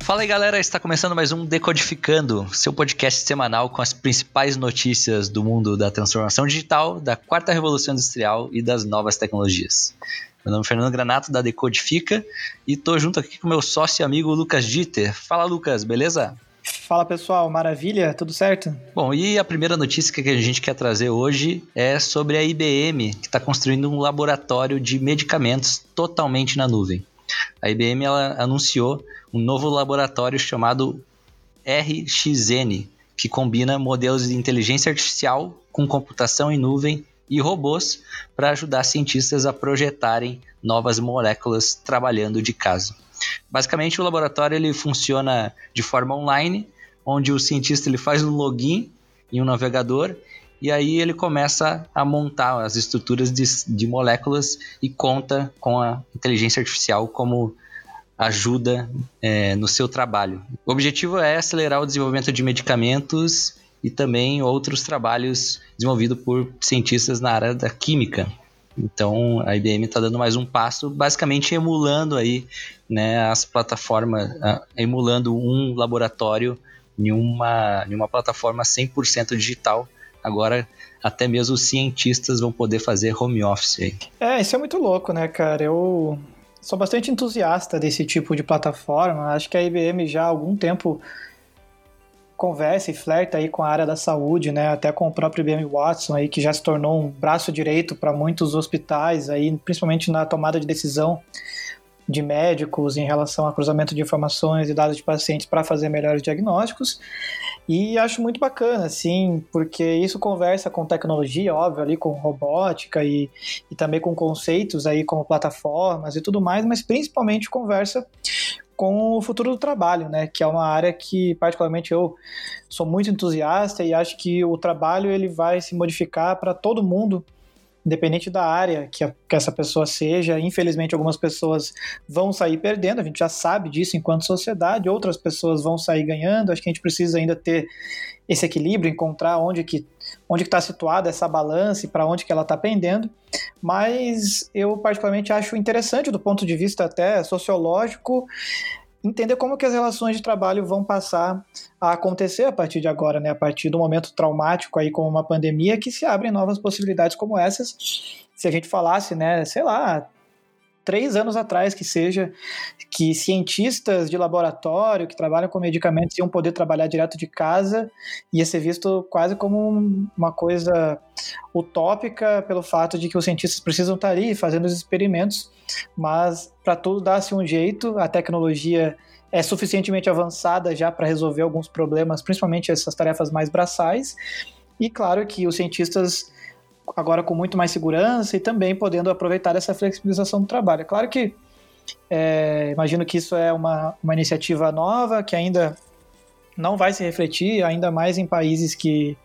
Fala aí galera, está começando mais um Decodificando, seu podcast semanal com as principais notícias do mundo da transformação digital, da quarta revolução industrial e das novas tecnologias. Meu nome é Fernando Granato, da Decodifica, e estou junto aqui com meu sócio e amigo Lucas Dieter. Fala Lucas, beleza? Fala pessoal, maravilha? Tudo certo? Bom, e a primeira notícia que a gente quer trazer hoje é sobre a IBM, que está construindo um laboratório de medicamentos totalmente na nuvem. A IBM ela anunciou um novo laboratório chamado RXN, que combina modelos de inteligência artificial com computação em nuvem e robôs para ajudar cientistas a projetarem novas moléculas trabalhando de casa. Basicamente, o laboratório ele funciona de forma online, onde o cientista ele faz um login em um navegador e aí ele começa a montar as estruturas de, de moléculas e conta com a inteligência artificial como ajuda é, no seu trabalho. O objetivo é acelerar o desenvolvimento de medicamentos e também outros trabalhos desenvolvidos por cientistas na área da química. Então a IBM está dando mais um passo, basicamente emulando aí né, as plataformas, emulando um laboratório em uma, em uma plataforma 100% digital. Agora até mesmo os cientistas vão poder fazer home office aí. É, isso é muito louco, né, cara? Eu sou bastante entusiasta desse tipo de plataforma. Acho que a IBM já há algum tempo conversa e flerta aí com a área da saúde, né? Até com o próprio IBM Watson aí que já se tornou um braço direito para muitos hospitais aí, principalmente na tomada de decisão de médicos em relação ao cruzamento de informações e dados de pacientes para fazer melhores diagnósticos. E acho muito bacana, assim, porque isso conversa com tecnologia, óbvio, ali com robótica e, e também com conceitos aí como plataformas e tudo mais, mas principalmente conversa com o futuro do trabalho, né? Que é uma área que particularmente eu sou muito entusiasta e acho que o trabalho ele vai se modificar para todo mundo independente da área que, a, que, essa pessoa seja. Infelizmente, algumas pessoas vão sair perdendo, a gente já sabe disso enquanto sociedade, outras pessoas vão sair ganhando. Acho que a gente precisa ainda ter esse equilíbrio, encontrar onde que onde está situada essa balança e para onde que ela está pendendo, mas eu particularmente acho interessante do ponto de vista até sociológico entender como que as relações de trabalho vão passar a acontecer a partir de agora, né? A partir do momento traumático aí como uma pandemia que se abrem novas possibilidades como essas. Se a gente falasse, né, sei lá, três anos atrás que seja, que cientistas de laboratório que trabalham com medicamentos iam poder trabalhar direto de casa, ia ser visto quase como uma coisa utópica pelo fato de que os cientistas precisam estar ali fazendo os experimentos, mas para tudo dar-se um jeito, a tecnologia é suficientemente avançada já para resolver alguns problemas, principalmente essas tarefas mais braçais. E claro que os cientistas agora com muito mais segurança e também podendo aproveitar essa flexibilização do trabalho. É claro que é, imagino que isso é uma, uma iniciativa nova que ainda não vai se refletir, ainda mais em países que,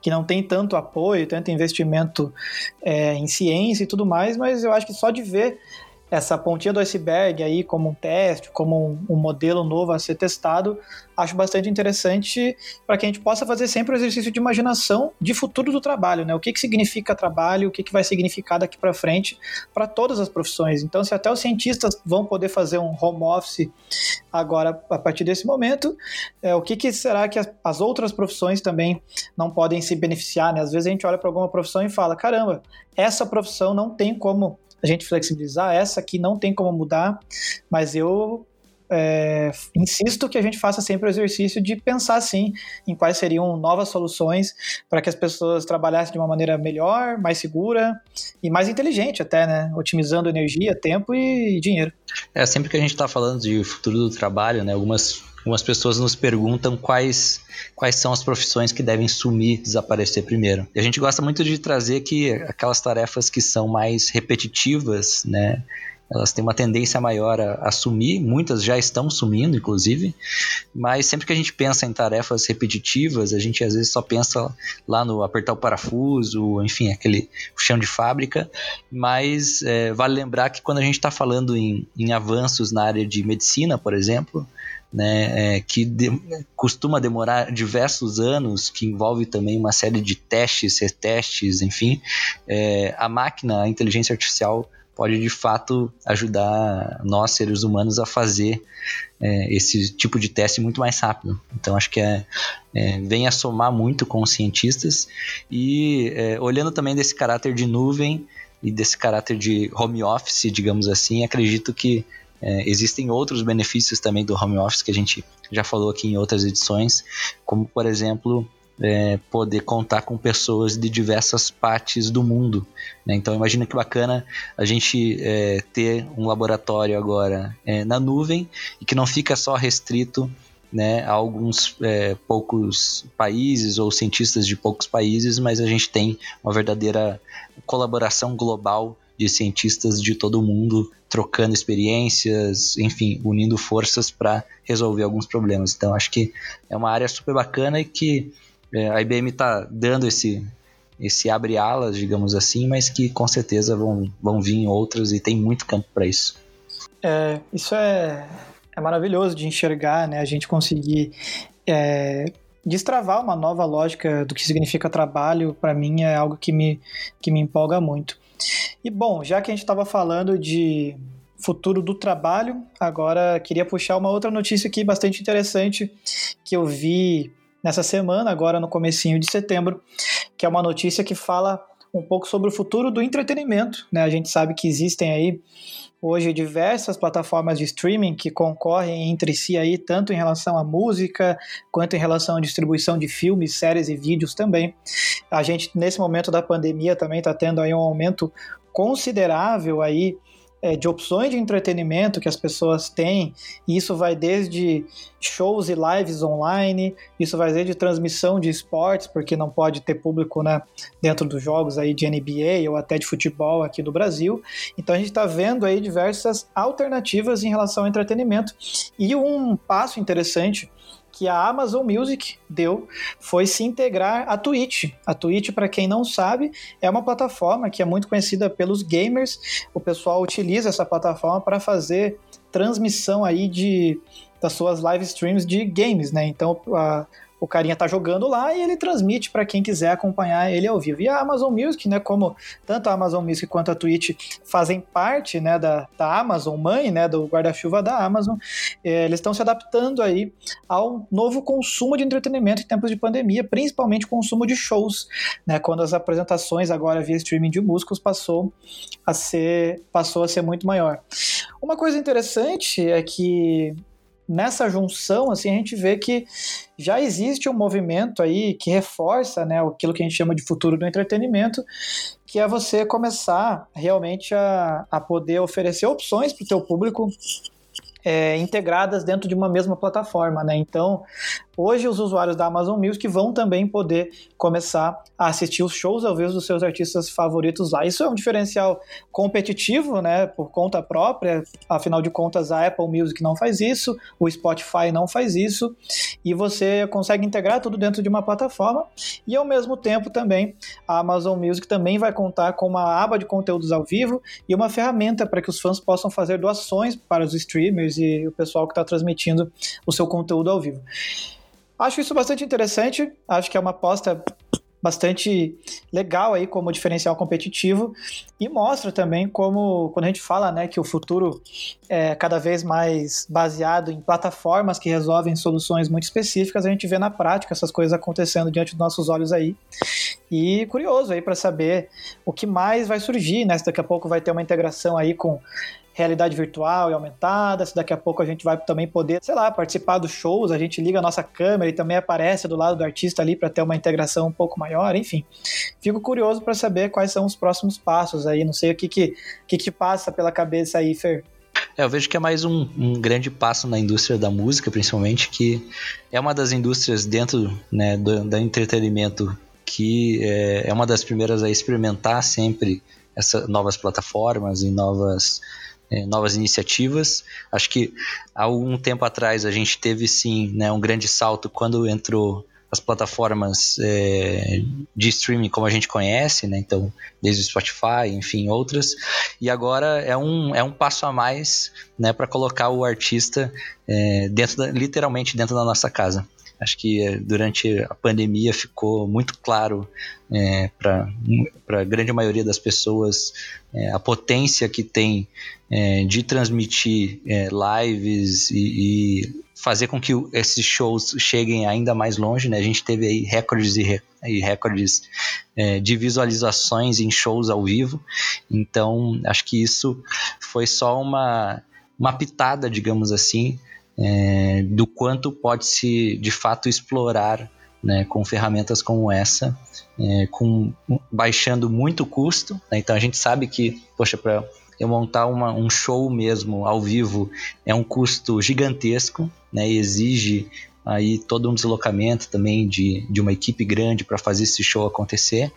que não tem tanto apoio, tanto investimento é, em ciência e tudo mais, mas eu acho que só de ver essa pontinha do iceberg aí como um teste, como um, um modelo novo a ser testado, acho bastante interessante para que a gente possa fazer sempre o exercício de imaginação de futuro do trabalho, né? O que, que significa trabalho, o que, que vai significar daqui para frente para todas as profissões. Então, se até os cientistas vão poder fazer um home office agora a partir desse momento, é, o que, que será que as, as outras profissões também não podem se beneficiar, né? Às vezes a gente olha para alguma profissão e fala, caramba, essa profissão não tem como a gente flexibilizar. Essa aqui não tem como mudar, mas eu é, insisto que a gente faça sempre o exercício de pensar sim em quais seriam novas soluções para que as pessoas trabalhassem de uma maneira melhor, mais segura e mais inteligente até, né? Otimizando energia, tempo e dinheiro. É, sempre que a gente está falando de futuro do trabalho, né? Algumas Algumas pessoas nos perguntam quais, quais são as profissões que devem sumir, desaparecer primeiro. E a gente gosta muito de trazer que aquelas tarefas que são mais repetitivas, né? elas têm uma tendência maior a, a sumir, muitas já estão sumindo, inclusive, mas sempre que a gente pensa em tarefas repetitivas, a gente às vezes só pensa lá no apertar o parafuso, enfim, aquele chão de fábrica, mas é, vale lembrar que quando a gente está falando em, em avanços na área de medicina, por exemplo, né, é, que de, costuma demorar diversos anos, que envolve também uma série de testes, retestes, enfim, é, a máquina, a inteligência artificial pode de fato ajudar nós seres humanos a fazer é, esse tipo de teste muito mais rápido. Então acho que é, é vem a somar muito com os cientistas e é, olhando também desse caráter de nuvem e desse caráter de home office, digamos assim, acredito que é, existem outros benefícios também do home office que a gente já falou aqui em outras edições, como por exemplo é, poder contar com pessoas de diversas partes do mundo. Né? Então imagina que bacana a gente é, ter um laboratório agora é, na nuvem e que não fica só restrito né, a alguns é, poucos países ou cientistas de poucos países, mas a gente tem uma verdadeira colaboração global de cientistas de todo mundo trocando experiências, enfim, unindo forças para resolver alguns problemas. Então acho que é uma área super bacana e que é, a IBM está dando esse, esse abre alas, digamos assim, mas que com certeza vão, vão vir outras e tem muito campo para isso. É, isso é, é maravilhoso de enxergar, né? A gente conseguir é, destravar uma nova lógica do que significa trabalho, para mim é algo que me, que me empolga muito. E bom, já que a gente estava falando de futuro do trabalho, agora queria puxar uma outra notícia aqui bastante interessante que eu vi nessa semana, agora no comecinho de setembro, que é uma notícia que fala um pouco sobre o futuro do entretenimento. Né? A gente sabe que existem aí hoje diversas plataformas de streaming que concorrem entre si aí tanto em relação à música quanto em relação à distribuição de filmes, séries e vídeos também. A gente nesse momento da pandemia também está tendo aí um aumento considerável aí é, de opções de entretenimento que as pessoas têm, e isso vai desde shows e lives online, isso vai desde transmissão de esportes, porque não pode ter público né, dentro dos jogos aí de NBA ou até de futebol aqui do Brasil. Então a gente está vendo aí diversas alternativas em relação ao entretenimento. E um passo interessante que a Amazon Music deu foi se integrar à Twitch. A Twitch, para quem não sabe, é uma plataforma que é muito conhecida pelos gamers. O pessoal utiliza essa plataforma para fazer transmissão aí de das suas live streams de games, né? Então, a, o carinha tá jogando lá e ele transmite para quem quiser acompanhar ele ao vivo. E a Amazon Music, né, como tanto a Amazon Music quanto a Twitch fazem parte, né, da, da Amazon, mãe, né, do guarda-chuva da Amazon, é, eles estão se adaptando aí ao novo consumo de entretenimento em tempos de pandemia, principalmente consumo de shows, né, quando as apresentações agora via streaming de músicos passou a ser passou a ser muito maior. Uma coisa interessante é que nessa junção, assim, a gente vê que já existe um movimento aí que reforça, né, aquilo que a gente chama de futuro do entretenimento, que é você começar realmente a, a poder oferecer opções para o teu público é, integradas dentro de uma mesma plataforma, né? Então, Hoje, os usuários da Amazon Music vão também poder começar a assistir os shows ao vivo dos seus artistas favoritos lá. Isso é um diferencial competitivo, né, por conta própria. Afinal de contas, a Apple Music não faz isso, o Spotify não faz isso, e você consegue integrar tudo dentro de uma plataforma. E ao mesmo tempo também, a Amazon Music também vai contar com uma aba de conteúdos ao vivo e uma ferramenta para que os fãs possam fazer doações para os streamers e o pessoal que está transmitindo o seu conteúdo ao vivo. Acho isso bastante interessante, acho que é uma aposta bastante legal aí como diferencial competitivo. E mostra também como quando a gente fala né que o futuro é cada vez mais baseado em plataformas que resolvem soluções muito específicas a gente vê na prática essas coisas acontecendo diante dos nossos olhos aí. E curioso aí para saber o que mais vai surgir né? Se daqui a pouco vai ter uma integração aí com realidade virtual e aumentada, se daqui a pouco a gente vai também poder, sei lá, participar dos shows, a gente liga a nossa câmera e também aparece do lado do artista ali para ter uma integração um pouco maior, enfim. Fico curioso para saber quais são os próximos passos aí, não sei o que que, que te passa pela cabeça aí, Fer. É, eu vejo que é mais um, um, grande passo na indústria da música, principalmente, que é uma das indústrias dentro né, do, do entretenimento que é, é uma das primeiras a experimentar sempre essas novas plataformas e novas é, novas iniciativas. Acho que há algum tempo atrás a gente teve sim né, um grande salto quando entrou as plataformas é, de streaming como a gente conhece, né? Então, desde o Spotify, enfim, outras. E agora é um, é um passo a mais né, para colocar o artista é, dentro da, literalmente dentro da nossa casa. Acho que é, durante a pandemia ficou muito claro é, para a grande maioria das pessoas é, a potência que tem é, de transmitir lives e, e, fazer com que esses shows cheguem ainda mais longe. Né? A gente teve aí recordes e, re, e recordes de visualizações em shows ao vivo. Então, acho que isso foi só uma, uma pitada, digamos assim, é, do quanto pode se de fato explorar né, com ferramentas como essa, é, com baixando muito custo. Né? Então a gente sabe que, poxa, para eu montar uma, um show mesmo ao vivo é um custo gigantesco, né, exige aí todo um deslocamento também de, de uma equipe grande para fazer esse show acontecer.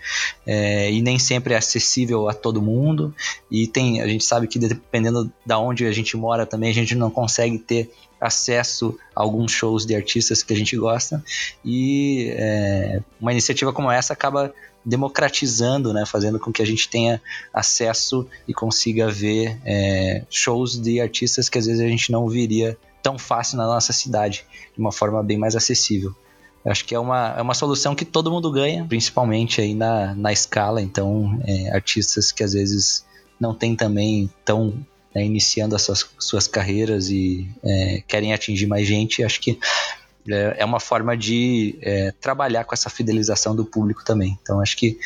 É, e nem sempre é acessível a todo mundo. E tem a gente sabe que dependendo da onde a gente mora também a gente não consegue ter acesso a alguns shows de artistas que a gente gosta. E é, uma iniciativa como essa acaba democratizando, né, fazendo com que a gente tenha acesso e consiga ver é, shows de artistas que às vezes a gente não viria tão fácil na nossa cidade, de uma forma bem mais acessível. Eu acho que é uma, é uma solução que todo mundo ganha, principalmente aí na, na escala. Então, é, artistas que às vezes não têm também tão né, iniciando as suas, suas carreiras e é, querem atingir mais gente, acho que é, é uma forma de é, trabalhar com essa fidelização do público também. Então, acho que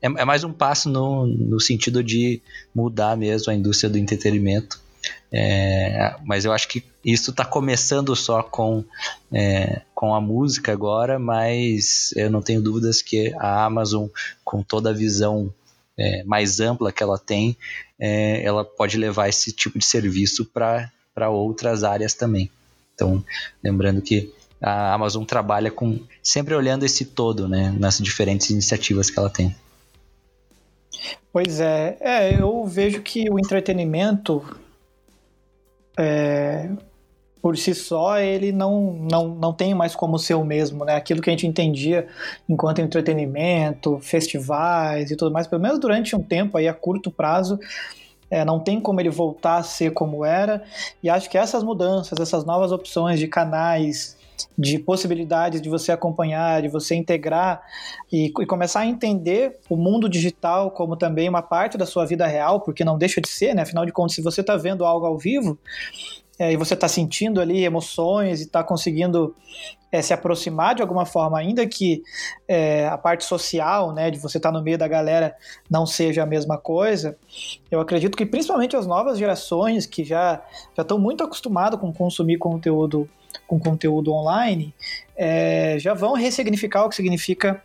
é, é mais um passo no, no sentido de mudar mesmo a indústria do entretenimento é, mas eu acho que isso está começando só com, é, com a música agora, mas eu não tenho dúvidas que a Amazon, com toda a visão é, mais ampla que ela tem, é, ela pode levar esse tipo de serviço para outras áreas também. Então, lembrando que a Amazon trabalha com sempre olhando esse todo, né, nas diferentes iniciativas que ela tem. Pois é, é eu vejo que o entretenimento é, por si só, ele não, não, não tem mais como ser o mesmo, né? Aquilo que a gente entendia enquanto entretenimento, festivais e tudo mais, pelo menos durante um tempo aí a curto prazo, é, não tem como ele voltar a ser como era. E acho que essas mudanças, essas novas opções de canais, de possibilidades de você acompanhar, de você integrar e, e, começar a entender o mundo digital como também uma parte da sua vida real, porque não deixa de ser, né? Afinal de contas, se você está vendo algo ao vivo é, e você está sentindo ali emoções e está conseguindo é, se aproximar de alguma forma, ainda que é, a parte social, né, de você estar tá no meio da galera não seja a mesma coisa, eu acredito que principalmente as novas gerações que já já estão muito acostumadas com consumir conteúdo com conteúdo online, é, já vão ressignificar o que significa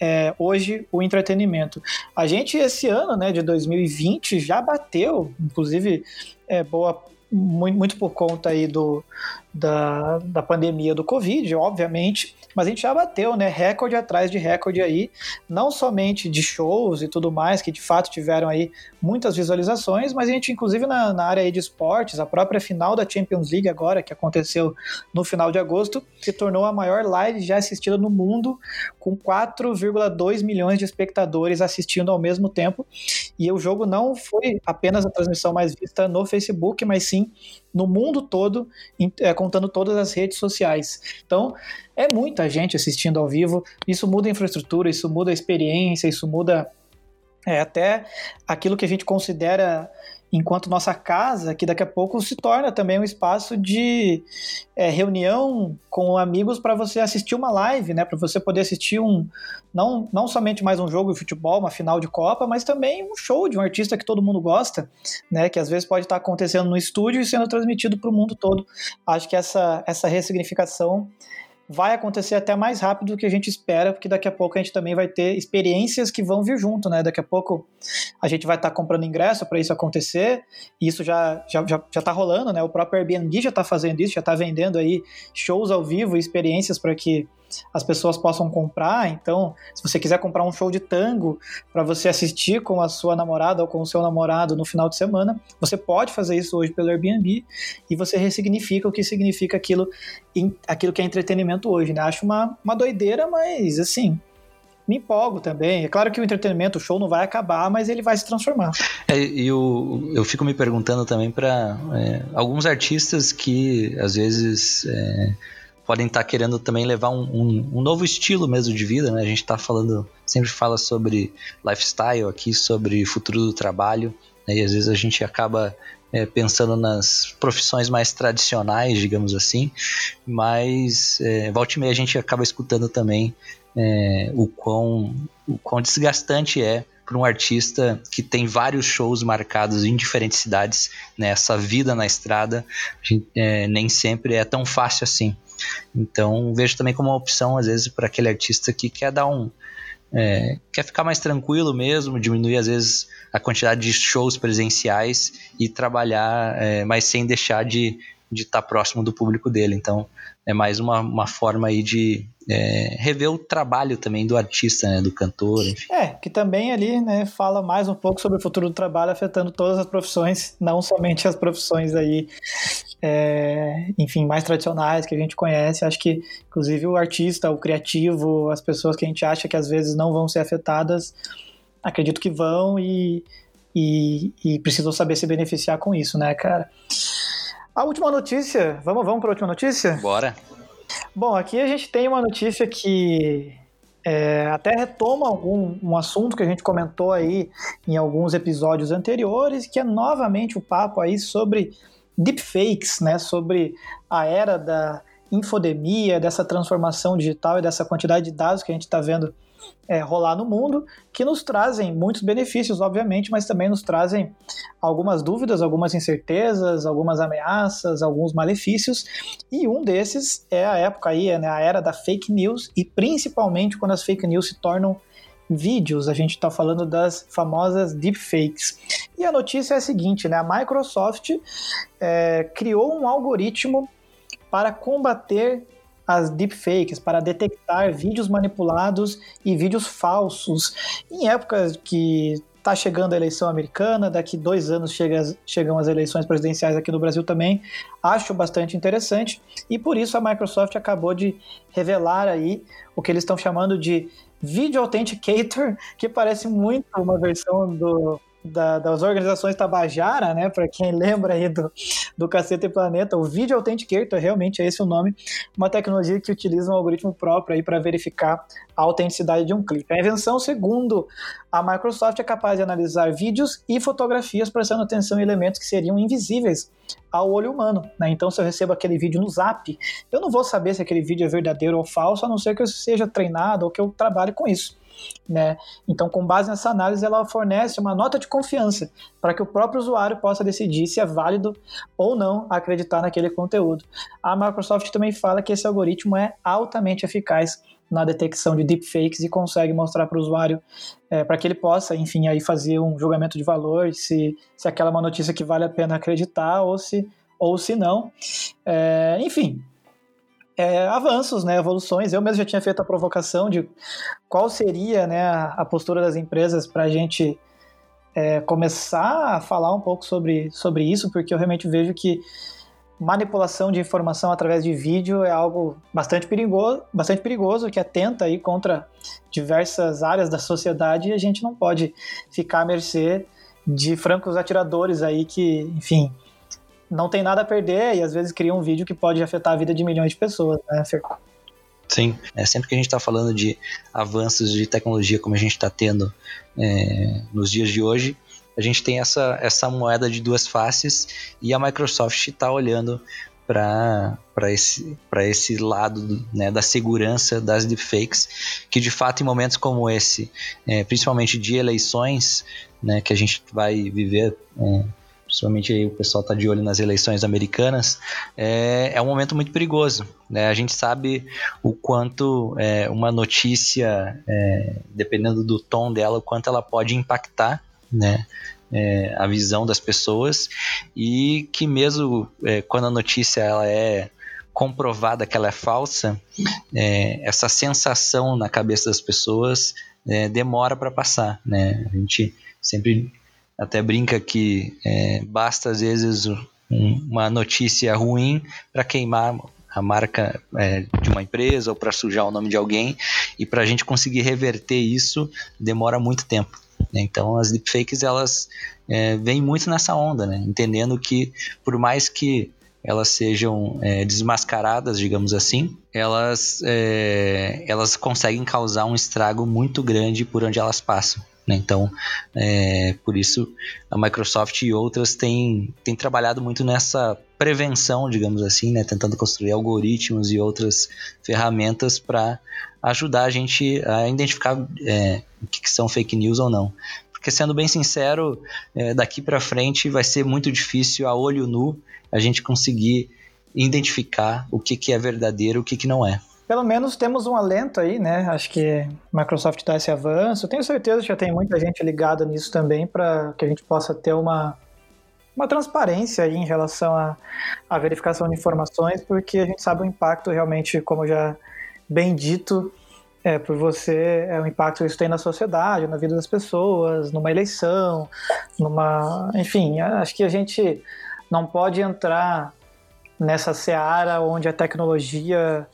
é, hoje o entretenimento. A gente esse ano, né, de 2020, já bateu, inclusive é, boa muito, muito por conta aí do, da, da pandemia do Covid, obviamente, mas a gente já bateu, né, recorde atrás de recorde aí, não somente de shows e tudo mais, que de fato tiveram aí muitas visualizações, mas a gente, inclusive na, na área de esportes, a própria final da Champions League agora, que aconteceu no final de agosto, se tornou a maior live já assistida no mundo, com 4,2 milhões de espectadores assistindo ao mesmo tempo, e o jogo não foi apenas a transmissão mais vista no Facebook, mas sim no mundo todo, é, contando todas as redes sociais. Então, é muita gente assistindo ao vivo, isso muda a infraestrutura, isso muda a experiência, isso muda é, até aquilo que a gente considera enquanto nossa casa, que daqui a pouco se torna também um espaço de é, reunião com amigos para você assistir uma live, né? Para você poder assistir um não, não somente mais um jogo de futebol, uma final de Copa, mas também um show de um artista que todo mundo gosta, né? Que às vezes pode estar acontecendo no estúdio e sendo transmitido para o mundo todo. Acho que essa, essa ressignificação vai acontecer até mais rápido do que a gente espera, porque daqui a pouco a gente também vai ter experiências que vão vir junto, né? Daqui a pouco a gente vai estar tá comprando ingresso para isso acontecer, e isso já, já, já, já tá rolando, né? O próprio Airbnb já está fazendo isso, já está vendendo aí shows ao vivo, experiências para que as pessoas possam comprar. Então, se você quiser comprar um show de tango para você assistir com a sua namorada ou com o seu namorado no final de semana, você pode fazer isso hoje pelo Airbnb e você ressignifica o que significa aquilo, aquilo que é entretenimento hoje, né? Acho uma, uma doideira, mas assim, me empolgo também. É claro que o entretenimento, o show não vai acabar, mas ele vai se transformar. É, e eu, eu fico me perguntando também para é, alguns artistas que às vezes é, podem estar tá querendo também levar um, um, um, novo estilo mesmo de vida, né? A gente está falando, sempre fala sobre lifestyle aqui, sobre futuro do trabalho, né? e às vezes a gente acaba é, pensando nas profissões mais tradicionais, digamos assim, mas é, volta e meia a gente acaba escutando também é, o, quão, o quão desgastante é para um artista que tem vários shows marcados em diferentes cidades, né? Essa vida na estrada gente, é, nem sempre é tão fácil assim. Então vejo também como uma opção às vezes para aquele artista que quer dar um é, quer ficar mais tranquilo mesmo, diminuir às vezes a quantidade de shows presenciais e trabalhar, é, mas sem deixar de de estar tá próximo do público dele. Então é mais uma, uma forma aí de é, rever o trabalho também do artista, né, do cantor, enfim. É, que também ali, né, fala mais um pouco sobre o futuro do trabalho afetando todas as profissões, não somente as profissões aí, é, enfim, mais tradicionais que a gente conhece. Acho que, inclusive, o artista, o criativo, as pessoas que a gente acha que às vezes não vão ser afetadas, acredito que vão e, e, e precisam saber se beneficiar com isso, né, cara? A última notícia, vamos, vamos para a última notícia? Bora. Bom, aqui a gente tem uma notícia que é, até retoma algum um assunto que a gente comentou aí em alguns episódios anteriores, que é novamente o papo aí sobre deepfakes, né? Sobre a era da infodemia, dessa transformação digital e dessa quantidade de dados que a gente está vendo é, rolar no mundo, que nos trazem muitos benefícios, obviamente, mas também nos trazem algumas dúvidas, algumas incertezas, algumas ameaças, alguns malefícios. E um desses é a época aí, né, a era da fake news, e principalmente quando as fake news se tornam vídeos, a gente está falando das famosas deepfakes. E a notícia é a seguinte, né? A Microsoft é, criou um algoritmo para combater as deepfakes para detectar vídeos manipulados e vídeos falsos. Em épocas que está chegando a eleição americana, daqui dois anos chega, chegam as eleições presidenciais aqui no Brasil também, acho bastante interessante e por isso a Microsoft acabou de revelar aí o que eles estão chamando de Video Authenticator, que parece muito uma versão do da, das organizações Tabajara, né? Para quem lembra aí do, do Cacete Planeta, o Video Authenticator, realmente é esse o nome, uma tecnologia que utiliza um algoritmo próprio aí para verificar a autenticidade de um clipe. A invenção, segundo a Microsoft, é capaz de analisar vídeos e fotografias prestando atenção em elementos que seriam invisíveis ao olho humano. Né? Então, se eu recebo aquele vídeo no Zap, eu não vou saber se aquele vídeo é verdadeiro ou falso, a não ser que eu seja treinado ou que eu trabalhe com isso. Né? Então, com base nessa análise, ela fornece uma nota de confiança para que o próprio usuário possa decidir se é válido ou não acreditar naquele conteúdo. A Microsoft também fala que esse algoritmo é altamente eficaz na detecção de deepfakes e consegue mostrar para o usuário é, para que ele possa, enfim, aí fazer um julgamento de valor se, se aquela é uma notícia que vale a pena acreditar ou se, ou se não. É, enfim, é, avanços, né, evoluções. Eu mesmo já tinha feito a provocação de qual seria né, a postura das empresas para a gente é, começar a falar um pouco sobre, sobre isso, porque eu realmente vejo que manipulação de informação através de vídeo é algo bastante perigoso, bastante perigoso que atenta aí contra diversas áreas da sociedade e a gente não pode ficar à mercê de francos atiradores aí que, enfim, não tem nada a perder e às vezes cria um vídeo que pode afetar a vida de milhões de pessoas, né, Ferco? Sim, é sempre que a gente está falando de avanços de tecnologia como a gente está tendo é, nos dias de hoje, a gente tem essa, essa moeda de duas faces e a Microsoft está olhando para esse, esse lado né, da segurança das deepfakes, que de fato em momentos como esse, é, principalmente de eleições, né, que a gente vai viver é, principalmente o pessoal está de olho nas eleições americanas, é, é um momento muito perigoso. Né? A gente sabe o quanto é, uma notícia, é, dependendo do tom dela, o quanto ela pode impactar né? É, a visão das pessoas e que mesmo é, quando a notícia ela é comprovada que ela é falsa, é, essa sensação na cabeça das pessoas demora para passar, né? A gente sempre até brinca que é, basta às vezes um, uma notícia ruim para queimar a marca é, de uma empresa ou para sujar o nome de alguém e para a gente conseguir reverter isso demora muito tempo. Né? Então as deepfakes elas é, vêm muito nessa onda, né? entendendo que por mais que elas sejam é, desmascaradas, digamos assim, elas, é, elas conseguem causar um estrago muito grande por onde elas passam. Né? Então, é, por isso, a Microsoft e outras têm, têm trabalhado muito nessa prevenção, digamos assim, né? tentando construir algoritmos e outras ferramentas para ajudar a gente a identificar é, o que, que são fake news ou não. Porque, sendo bem sincero, é, daqui para frente vai ser muito difícil a olho nu a gente conseguir identificar o que, que é verdadeiro e o que, que não é. Pelo menos temos um alento aí, né? Acho que Microsoft dá esse avanço. Tenho certeza que já tem muita gente ligada nisso também para que a gente possa ter uma, uma transparência aí em relação à, à verificação de informações, porque a gente sabe o impacto realmente, como já bem dito, é, por você, é o impacto que isso tem na sociedade, na vida das pessoas, numa eleição, numa. Enfim, acho que a gente não pode entrar nessa seara onde a tecnologia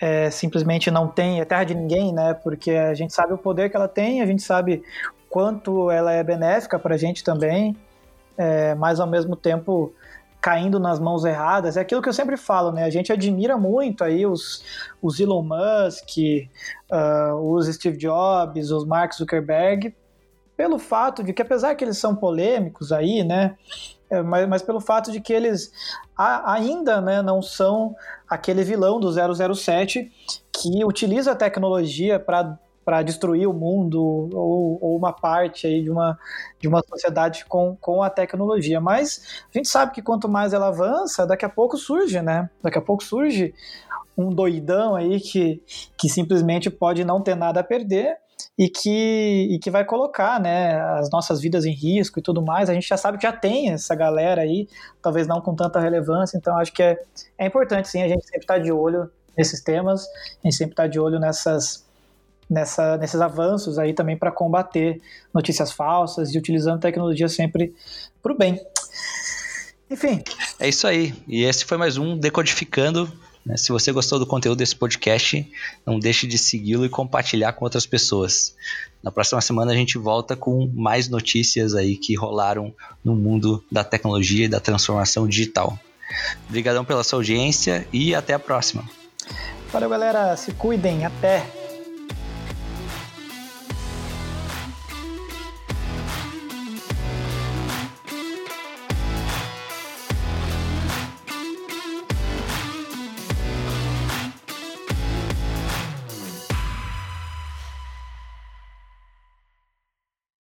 é, simplesmente não tem, é terra de ninguém, né? Porque a gente sabe o poder que ela tem, a gente sabe quanto ela é benéfica para a gente também, é, mas ao mesmo tempo caindo nas mãos erradas. É aquilo que eu sempre falo, né? A gente admira muito aí os, os Elon Musk, uh, os Steve Jobs, os Mark Zuckerberg, pelo fato de que, apesar que eles são polêmicos aí, né? É, mas, mas, pelo fato de que eles a, ainda né, não são aquele vilão do 007 que utiliza a tecnologia para destruir o mundo ou, ou, uma parte aí de uma, de uma sociedade com, com a tecnologia. Mas a gente sabe que quanto mais ela avança, daqui a pouco surge, né? Daqui a pouco surge um doidão aí que, que simplesmente pode não ter nada a perder e que, e que vai colocar né, as nossas vidas em risco e tudo mais. A gente já sabe que já tem essa galera aí, talvez não com tanta relevância, então acho que é, é importante sim a gente sempre estar tá de olho nesses temas, a gente sempre estar tá de olho nessas nessa, nesses avanços aí também para combater notícias falsas e utilizando tecnologia sempre para o bem. Enfim. É isso aí. E esse foi mais um Decodificando. Né? Se você gostou do conteúdo desse podcast, não deixe de segui-lo e compartilhar com outras pessoas. Na próxima semana a gente volta com mais notícias aí que rolaram no mundo da tecnologia e da transformação digital. Obrigadão pela sua audiência e até a próxima. Valeu, galera. Se cuidem. Até.